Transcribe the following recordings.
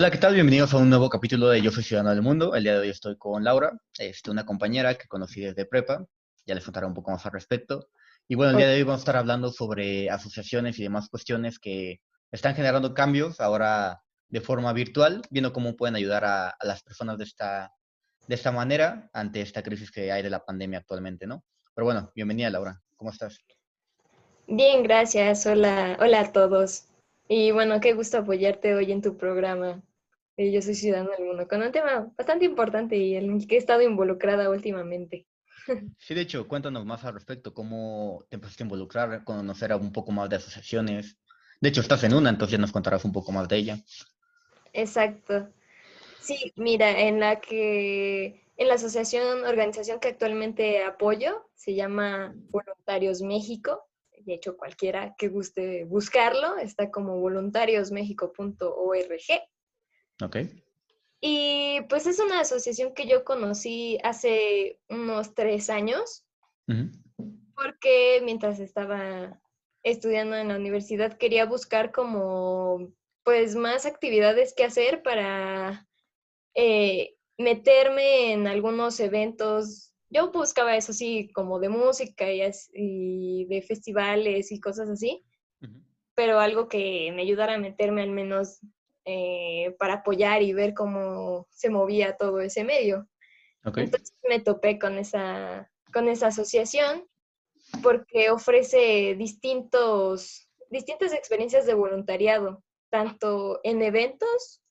Hola, ¿qué tal? Bienvenidos a un nuevo capítulo de Yo Soy Ciudadano del Mundo. El día de hoy estoy con Laura, este, una compañera que conocí desde prepa. Ya les contaré un poco más al respecto. Y bueno, el día de hoy vamos a estar hablando sobre asociaciones y demás cuestiones que están generando cambios ahora de forma virtual, viendo cómo pueden ayudar a, las personas de esta, de esta manera ante esta crisis que hay de la pandemia actualmente, ¿no? Pero bueno, bienvenida Laura, ¿cómo estás? Bien, gracias. Hola, hola a todos. Y bueno, qué gusto apoyarte hoy en tu programa. Eh, yo soy ciudadano del mundo, con un tema bastante importante y en el que he estado involucrada últimamente. Sí, de hecho, cuéntanos más al respecto, cómo te empezaste a involucrar, conocer un poco más de asociaciones. De hecho, estás en una, entonces nos contarás un poco más de ella. Exacto. Sí, mira, en la que, en la asociación, organización que actualmente apoyo, se llama Voluntarios México. De hecho, cualquiera que guste buscarlo, está como voluntariosmexico.org. Ok. Y pues es una asociación que yo conocí hace unos tres años, porque mientras estaba estudiando en la universidad quería buscar como pues más actividades que hacer para eh, meterme en algunos eventos. Yo buscaba eso sí, como de música y, de festivales y cosas así, pero algo que me ayudara a meterme al menos eh, para apoyar y ver cómo se movía todo ese medio. Entonces me topé con esa, con esa asociación porque ofrece distintos, distintas experiencias de voluntariado, tanto en eventos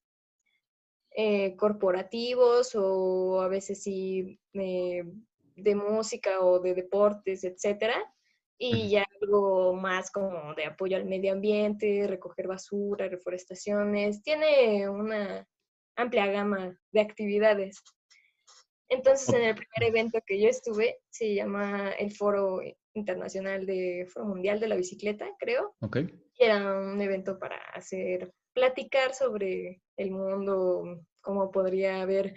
eh, corporativos o a veces sí eh, de música o de deportes, etcétera, y ya algo más como de apoyo al medio ambiente, recoger basura, reforestaciones, tiene una amplia gama de actividades. Entonces, en el primer evento que yo estuve, se llama el Foro Internacional de Foro Mundial de la Bicicleta, creo. Ok. Y era un evento para hacer, platicar sobre el mundo, cómo podría haber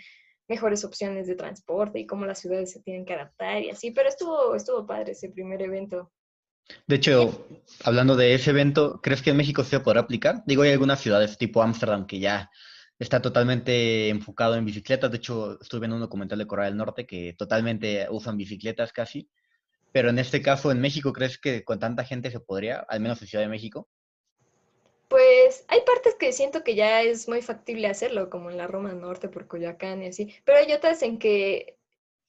mejores opciones de transporte y cómo las ciudades se tienen que adaptar y así, pero estuvo, estuvo padre ese primer evento. De hecho, hablando de ese evento, ¿crees que en México se podrá aplicar? Digo, hay algunas ciudades tipo Ámsterdam que ya está totalmente enfocado en bicicletas. De hecho, estuve viendo un documental de Corea del Norte que totalmente usan bicicletas casi. Pero en este caso, en México, ¿crees que con tanta gente se podría, al menos en Ciudad de México? Pues hay partes que siento que ya es muy factible hacerlo, como en la Roma Norte, por Coyoacán y así, pero hay otras en que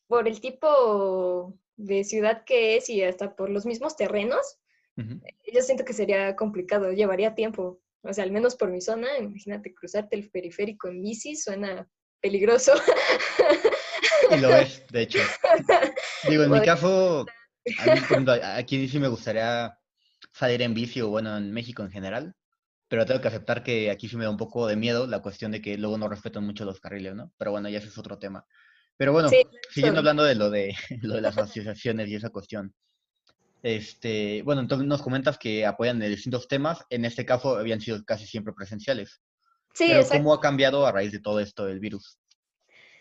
por el tipo de ciudad que es y hasta por los mismos terrenos, yo siento que sería complicado, llevaría tiempo. O sea, al menos por mi zona, imagínate cruzarte el periférico en bici, suena peligroso. Y lo es, de hecho. Digo, en mi caso, aquí sí me gustaría salir en bici o bueno, en México en general pero tengo que aceptar que aquí sí me da un poco de miedo la cuestión de que luego no respetan mucho los carriles, ¿no? Pero bueno, ya ese es otro tema. Pero bueno, siguiendo hablando de lo de, lo de las asociaciones y esa cuestión. Este, bueno, entonces nos comentas que apoyan de distintos temas, en este caso habían sido casi siempre presenciales. Sí, Pero ¿cómo ha cambiado a raíz de todo esto del virus?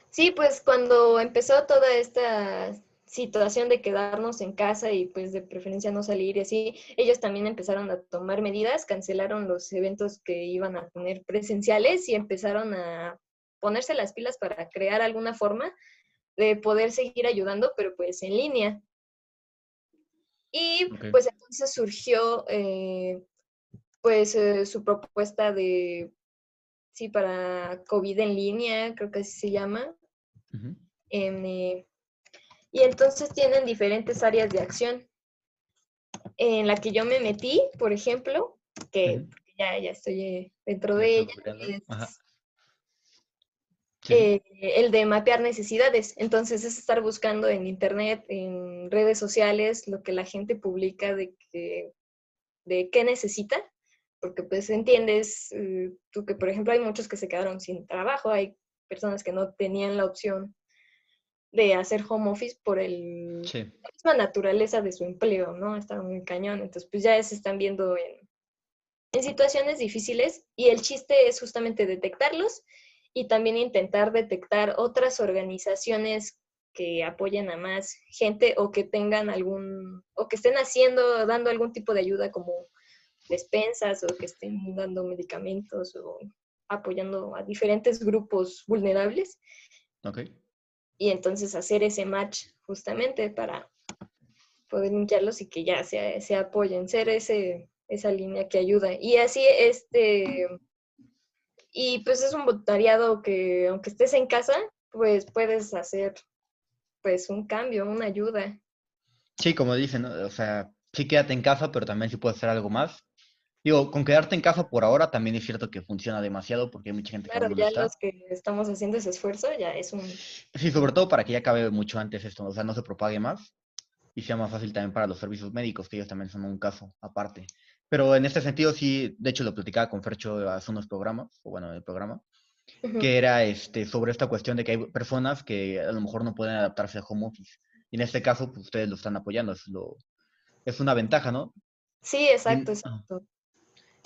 Sí, pues cuando empezó toda esta situación de quedarnos en casa y pues de preferencia no salir y así, ellos también empezaron a tomar medidas, cancelaron los eventos que iban a tener presenciales y empezaron a ponerse las pilas para crear alguna forma de poder seguir ayudando, pero pues en línea. Y pues entonces surgió eh, pues eh, su propuesta de, sí, para COVID en línea, creo que así se llama, y entonces tienen diferentes áreas de acción. En la que yo me metí, por ejemplo, que ya, ya estoy eh, dentro de ella, es eh, el de mapear necesidades. Entonces es estar buscando en internet, en redes sociales, lo que la gente publica de, que, de qué necesita, porque pues entiendes eh, tú que, por ejemplo, hay muchos que se quedaron sin trabajo, hay personas que no tenían la opción de hacer home office por el, la misma naturaleza de su empleo, ¿no? Está muy cañón. Entonces, pues ya se están viendo en, en situaciones difíciles y el chiste es justamente detectarlos y también intentar detectar otras organizaciones que apoyen a más gente o que tengan algún, o que estén haciendo, dando algún tipo de ayuda como despensas o que estén dando medicamentos o apoyando a diferentes grupos vulnerables. Ok. Y entonces hacer ese match justamente para poder limpiarlos y que ya se, se apoyen, ser ese, esa línea que ayuda. Y así, este, y pues es un voluntariado que aunque estés en casa, pues puedes hacer pues un cambio, una ayuda. Sí, como dicen, o sea, sí quédate en casa, pero también sí puedes hacer algo más. Digo, con quedarte en casa por ahora también es cierto que funciona demasiado porque hay mucha gente que no ya los que estamos haciendo ese esfuerzo ya es un... Sí, sobre todo para que ya acabe mucho antes esto, o sea, no se propague más y sea más fácil también para los servicios médicos, que ellos también son un caso aparte. Pero en este sentido sí, de hecho lo platicaba con Fercho hace unos programas, o bueno, el programa, que era este, sobre esta cuestión de que hay personas que a lo mejor no pueden adaptarse a home office. Y en este caso, pues ustedes lo están apoyando, es, lo, es una ventaja, ¿no? Sí, exacto, exacto.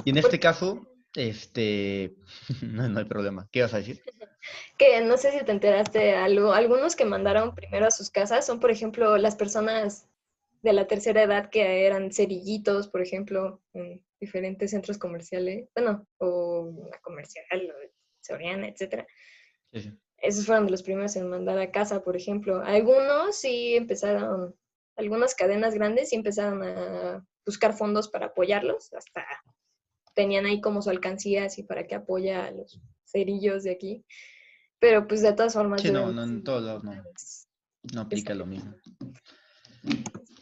Y en este caso, este, no, hay problema. ¿Qué vas a decir? Que no sé si te enteraste algo. Algunos que mandaron primero a sus casas son, por ejemplo, las personas de la tercera edad que eran cerillitos, por ejemplo, en diferentes centros comerciales, bueno, o la comercial, Soriana, etcétera. Esos fueron de los primeros en mandar a casa, por ejemplo. Algunos sí empezaron, algunas cadenas grandes sí empezaron a buscar fondos para apoyarlos, hasta tenían ahí como su alcancía así para que apoya a los cerillos de aquí. Pero pues de todas formas... Sí, no, no, en todos lados no. No aplica lo mismo.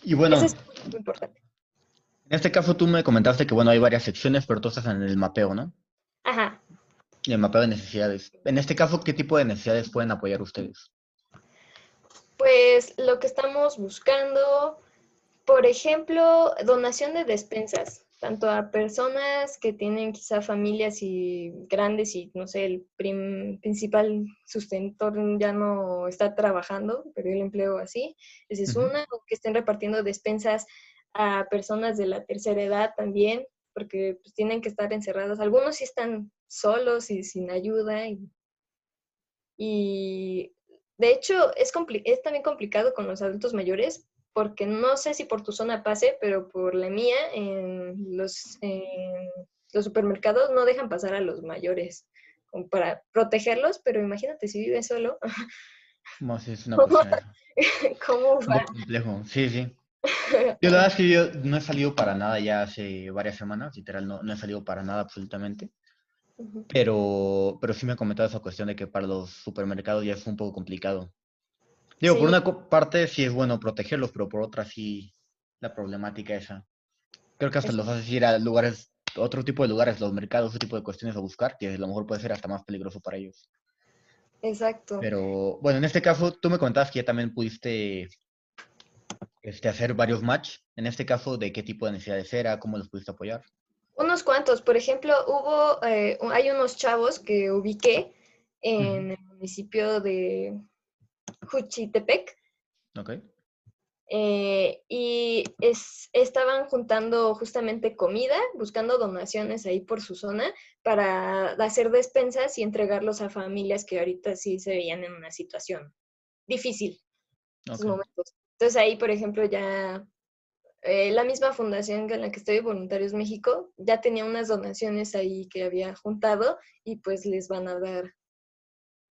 Y bueno... es muy importante. En este caso tú me comentaste que bueno, hay varias secciones, pero tú estás en el mapeo, ¿no? Ajá. Y el mapeo de necesidades. En este caso, ¿qué tipo de necesidades pueden apoyar ustedes? Pues lo que estamos buscando, por ejemplo, donación de despensas tanto a personas que tienen quizá familias y grandes y no sé, el principal sustentor ya no está trabajando, perdió el empleo así, esa es una, o que estén repartiendo despensas a personas de la tercera edad también, porque pues, tienen que estar encerrados. Algunos sí están solos y sin ayuda. Y, y de hecho, es, es también complicado con los adultos mayores porque no sé si por tu zona pase, pero por la mía, en los, los supermercados no dejan pasar a los mayores para protegerlos, pero imagínate si vives solo. No, sí, es una ¿Cómo va? complejo, sí, sí. Yo la verdad es que yo no he salido para nada ya hace varias semanas, literal, no, no he salido para nada absolutamente. Pero, pero sí me ha comentado esa cuestión de que para los supermercados ya es un poco complicado. Digo, por una parte sí es bueno protegerlos, pero por otra sí la problemática esa. Creo que hasta los haces ir a lugares, otro tipo de lugares, los mercados, ese tipo de cuestiones a buscar, que a lo mejor puede ser hasta más peligroso para ellos. Exacto. Pero bueno, en este caso tú me contabas que ya también pudiste este, hacer varios match. En este caso, ¿de qué tipo de necesidades era? ¿Cómo los pudiste apoyar? Unos cuantos. Por ejemplo, hubo, eh, hay unos chavos que ubiqué en el municipio de Juchitepec. Ok. Eh, y es, estaban juntando justamente comida, buscando donaciones ahí por su zona para hacer despensas y entregarlos a familias que ahorita sí se veían en una situación difícil Entonces ahí, por ejemplo, ya eh, la misma fundación en la que estoy, Voluntarios México, ya tenía unas donaciones ahí que había juntado y pues les van a dar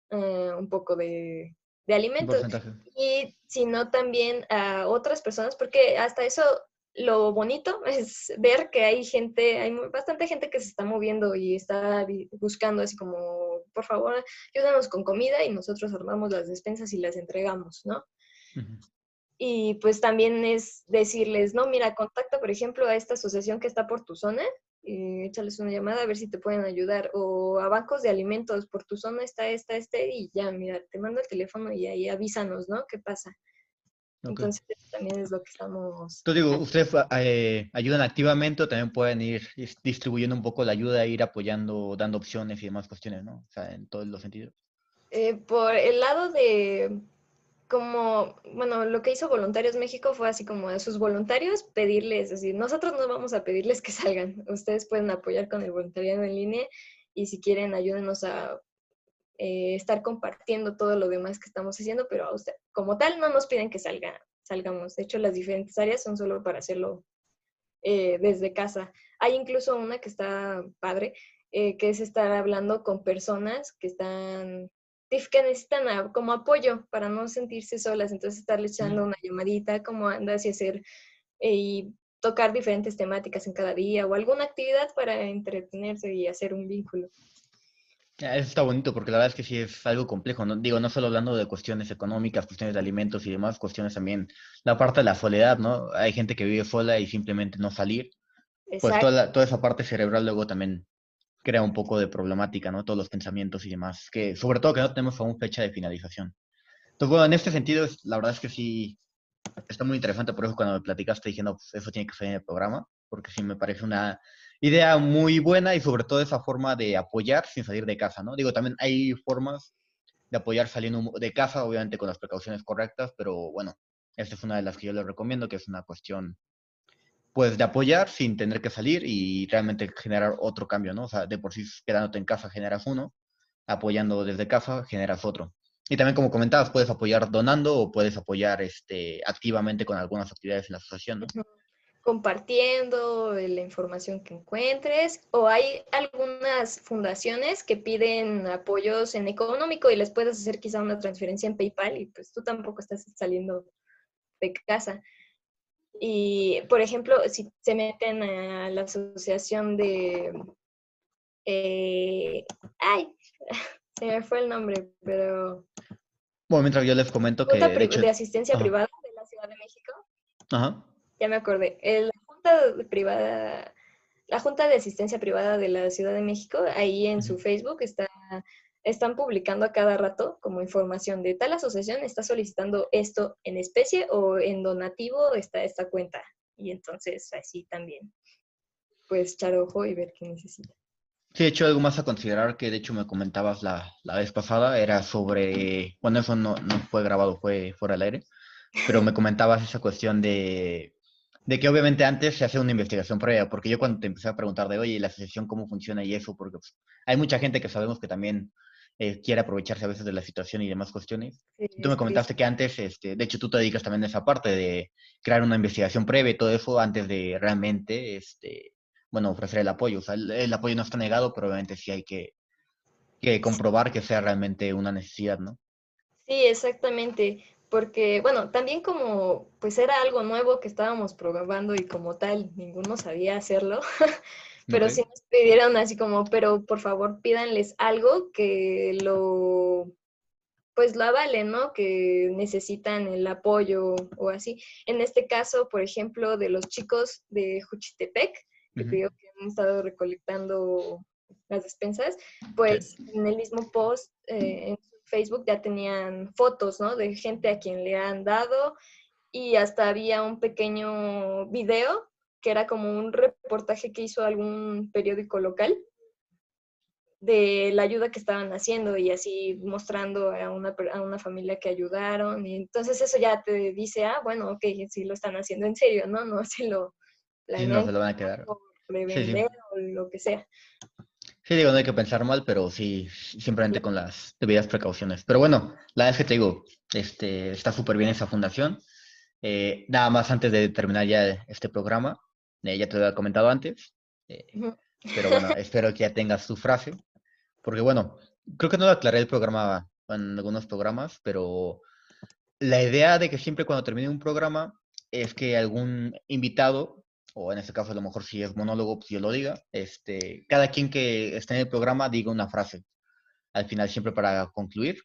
eh, un poco de, de alimentos. Y sino también a otras personas, porque hasta eso lo bonito es ver que hay gente, hay bastante gente que se está moviendo y está buscando así como, por favor, ayúdanos con comida y nosotros armamos las despensas y las entregamos, ¿no? Y pues también es decirles, no, mira, contacta, por ejemplo, a esta asociación que está por tu zona eh, échales una llamada a ver si te pueden ayudar. O a bancos de alimentos, por tu zona está esta, este, y ya, mira, te mando el teléfono y ahí avísanos, ¿no? ¿Qué pasa? Entonces, también es lo que estamos... Entonces, digo, ¿ustedes eh, ayudan activamente o también pueden ir distribuyendo un poco la ayuda, ir apoyando, dando opciones y demás cuestiones, ¿no? O sea, en todos los sentidos. Eh, por el lado de como, bueno, lo que hizo Voluntarios México fue así como a sus voluntarios pedirles, así, nosotros no vamos a pedirles que salgan, ustedes pueden apoyar con el voluntariado en línea y si quieren ayúdenos a eh, estar compartiendo todo lo demás que estamos haciendo, pero a usted, como tal no nos piden que salgan, salgamos. De hecho, las diferentes áreas son solo para hacerlo eh, desde casa. Hay incluso una que está padre, eh, que es estar hablando con personas que están que necesitan como apoyo para no sentirse solas, entonces estarle echando una llamadita, cómo andas y hacer eh, y tocar diferentes temáticas en cada día o alguna actividad para entretenerse y hacer un vínculo. Eso está bonito porque la verdad es que sí es algo complejo, ¿no? Digo, no solo hablando de cuestiones económicas, cuestiones de alimentos y demás, cuestiones también, la parte de la soledad, ¿no? Hay gente que vive sola y simplemente no salir. Pues toda, toda esa parte cerebral luego también crea un poco de problemática, ¿no? Todos los pensamientos y demás, que sobre todo que no tenemos aún fecha de finalización. Entonces, bueno, en este sentido, la verdad es que sí, está muy interesante, por eso cuando me platicaste diciendo, pues eso tiene que ser en el programa, porque sí me parece una idea muy buena y sobre todo esa forma de apoyar sin salir de casa, ¿no? Digo, también hay formas de apoyar saliendo de casa, obviamente con las precauciones correctas, pero bueno, esta es una de las que yo les recomiendo, que es una cuestión pues de apoyar sin tener que salir y realmente generar otro cambio, ¿no? O sea, de por sí quedándote en casa generas uno, apoyando desde casa generas otro. Y también como comentabas, puedes apoyar donando o puedes apoyar este, activamente con algunas actividades en la asociación, ¿no? Compartiendo la información que encuentres o hay algunas fundaciones que piden apoyos en económico y les puedes hacer quizá una transferencia en PayPal y pues tú tampoco estás saliendo de casa. Y, por ejemplo, si se meten a la asociación de... Eh, ay, se me fue el nombre, pero... Bueno, mientras yo les comento que... De, de asistencia privada de la Ciudad de México. Ajá. Ya me acordé. La Junta Privada... La Junta de Asistencia Privada de la Ciudad de México, ahí en su Facebook está están publicando a cada rato como información de tal asociación está solicitando esto en especie o en donativo está esta cuenta. Y entonces así también pues echar ojo y ver qué necesita. Sí, de hecho, algo más a considerar que de hecho me comentabas la, la vez pasada era sobre, bueno, eso no, no fue grabado, fue fuera del aire, pero me comentabas esa cuestión de, de que obviamente antes se hace una investigación previa, porque yo cuando te empecé a preguntar de, oye, la asociación cómo funciona y eso, porque pues, hay mucha gente que sabemos que también eh, quiere aprovecharse a veces de la situación y demás cuestiones. tú me comentaste que antes, este, de hecho tú te dedicas también a esa parte de crear una investigación previa y todo eso antes de realmente, este, bueno, ofrecer el apoyo. O sea, el, apoyo no está negado, pero obviamente sí hay que, que comprobar que sea realmente una necesidad, ¿no? Sí, exactamente porque, bueno, también como pues era algo nuevo que estábamos probando y como tal ninguno sabía hacerlo, pero sí nos pidieron así como, pero por favor pídanles algo que lo, pues lo avale, ¿no? Que necesitan el apoyo o así. En este caso, por ejemplo, de los chicos de Juchitepec, que creo que han estado recolectando las despensas, pues en el mismo post eh, en Facebook ya tenían fotos, ¿no? De gente a quien le han dado y hasta había un pequeño video que era como un reportaje que hizo algún periódico local de la ayuda que estaban haciendo y así mostrando a una, a una familia que ayudaron. Y entonces eso ya te dice, ah, bueno, ok, sí lo están haciendo en serio, ¿no? No se lo sí, no se lo van a quedar. O o lo que sea. Sí, digo, no hay que pensar mal, pero sí, simplemente con las debidas precauciones. Pero bueno, la verdad es que te digo, este, está súper bien esa fundación. Eh, nada más antes de terminar ya este programa, eh, ya te lo había comentado antes, eh, pero bueno, espero que ya tengas tu frase, porque bueno, creo que no lo aclaré el programa en algunos programas, pero la idea de que siempre cuando termine un programa es que algún invitado, o en este caso a lo mejor si es monólogo, pues yo lo diga, este, cada quien que esté en el programa diga una frase al final siempre para concluir.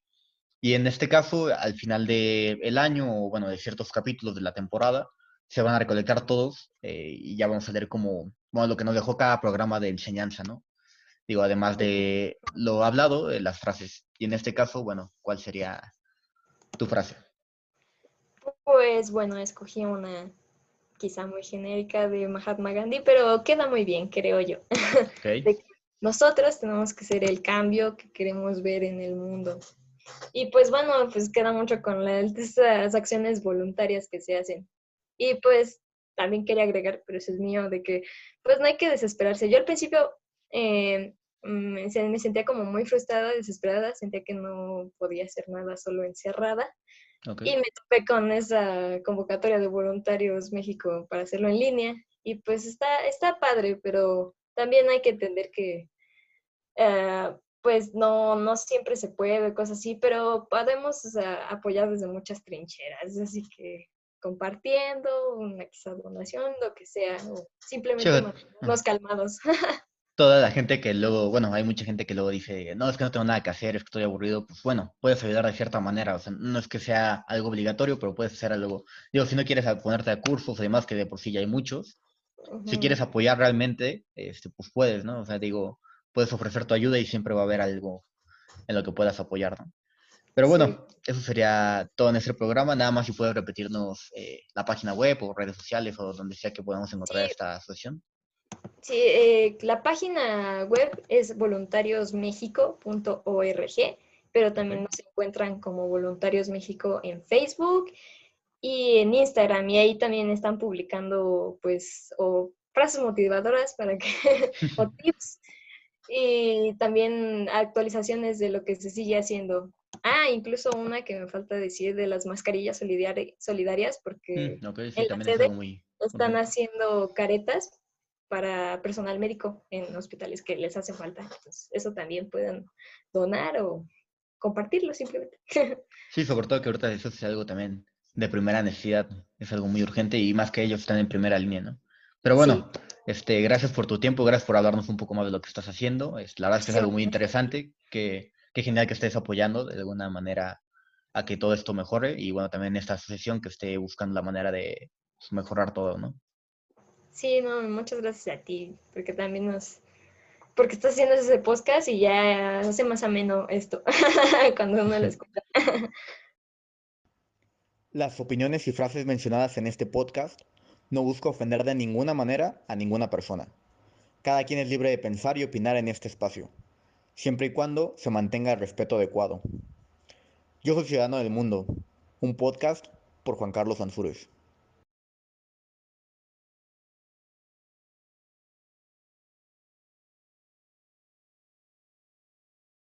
Y en este caso, al final del año, o bueno, de ciertos capítulos de la temporada, se van a recolectar todos eh, y ya vamos a leer como, bueno, lo que nos dejó cada programa de enseñanza, ¿no? Digo, además de lo hablado, de las frases. Y en este caso, bueno, ¿cuál sería tu frase? Pues bueno, escogí una quizá muy genérica de Mahatma Gandhi, pero queda muy bien, creo yo. nosotros tenemos que ser el cambio que queremos ver en el mundo. Y pues bueno, pues queda mucho con las acciones voluntarias que se hacen. Y pues también quería agregar, pero eso es mío, de que pues no hay que desesperarse. Yo al principio eh, me sentía como muy frustrada, desesperada, sentía que no podía hacer nada solo encerrada. Y me topé con esa convocatoria de voluntarios México para hacerlo en línea. Y pues está, está padre, pero también hay que entender que eh, pues no, no siempre se puede, cosas así, pero podemos apoyar desde muchas trincheras, así que compartiendo, una quizá donación, lo que sea, o simplemente nos calmados. Toda la gente que luego, bueno, hay mucha gente que luego dice, no, es que no tengo nada que hacer, es que estoy aburrido, pues bueno, puedes ayudar de cierta manera, o sea, no es que sea algo obligatorio, pero puedes hacer algo, digo, si no quieres ponerte a cursos, además que de por sí ya hay muchos, si quieres apoyar realmente, este, pues puedes, ¿no? O sea, digo, puedes ofrecer tu ayuda y siempre va a haber algo en lo que puedas apoyar, ¿no? Pero bueno, eso sería todo en este programa. Nada más si puedes repetirnos eh, la página web o redes sociales o donde sea que podamos encontrar esta asociación. Sí, eh, la página web es voluntariosmexico.org, pero también nos encuentran como Voluntarios México en Facebook y en Instagram. Y ahí también están publicando, pues, o frases motivadoras para que, o tips y también actualizaciones de lo que se sigue haciendo. Ah, incluso una que me falta decir de las mascarillas solidarias, porque mm, en la sede están haciendo caretas para personal médico en hospitales que les hace falta. Entonces, eso también pueden donar o compartirlo simplemente. Sí, sobre todo que ahorita eso es algo también de primera necesidad, es algo muy urgente y más que ellos están en primera línea, ¿no? Pero bueno, este, gracias por tu tiempo, gracias por hablarnos un poco más de lo que estás haciendo. Es, la verdad es que es algo muy interesante, que, que genial que estés apoyando de alguna manera a que todo esto mejore y bueno, también esta asociación que esté buscando la manera de pues, mejorar todo, ¿no? Sí, no, muchas gracias a ti, porque también nos, porque estás haciendo ese podcast y ya hace más ameno esto cuando uno lo escucha. Las opiniones y frases mencionadas en este podcast no busco ofender de ninguna manera a ninguna persona. Cada quien es libre de pensar y opinar en este espacio, siempre y cuando se mantenga el respeto adecuado. Yo soy Ciudadano del Mundo, un podcast por Juan Carlos Ansúrez.